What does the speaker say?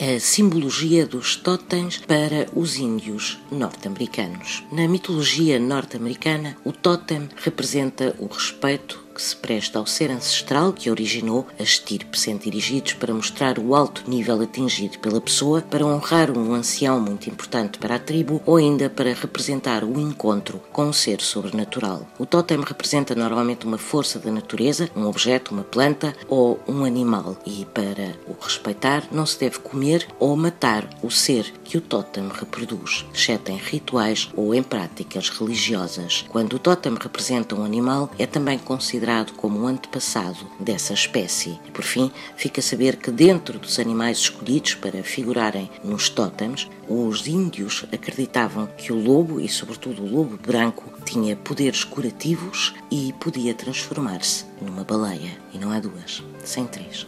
a simbologia dos totens para os índios norte-americanos. Na mitologia norte-americana, o totem representa o respeito que se presta ao ser ancestral que originou a estirpe, sendo dirigidos para mostrar o alto nível atingido pela pessoa, para honrar um ancião muito importante para a tribo ou ainda para representar o encontro com um ser sobrenatural. O totem representa normalmente uma força da natureza, um objeto, uma planta ou um animal e para o respeitar não se deve comer ou matar o ser que o totem reproduz, exceto em rituais ou em práticas religiosas. Quando o totem representa um animal, é também considerado como um antepassado dessa espécie. E por fim, fica a saber que dentro dos animais escolhidos para figurarem nos tótems, os índios acreditavam que o lobo, e sobretudo o lobo branco, tinha poderes curativos e podia transformar-se numa baleia. E não há duas, sem três.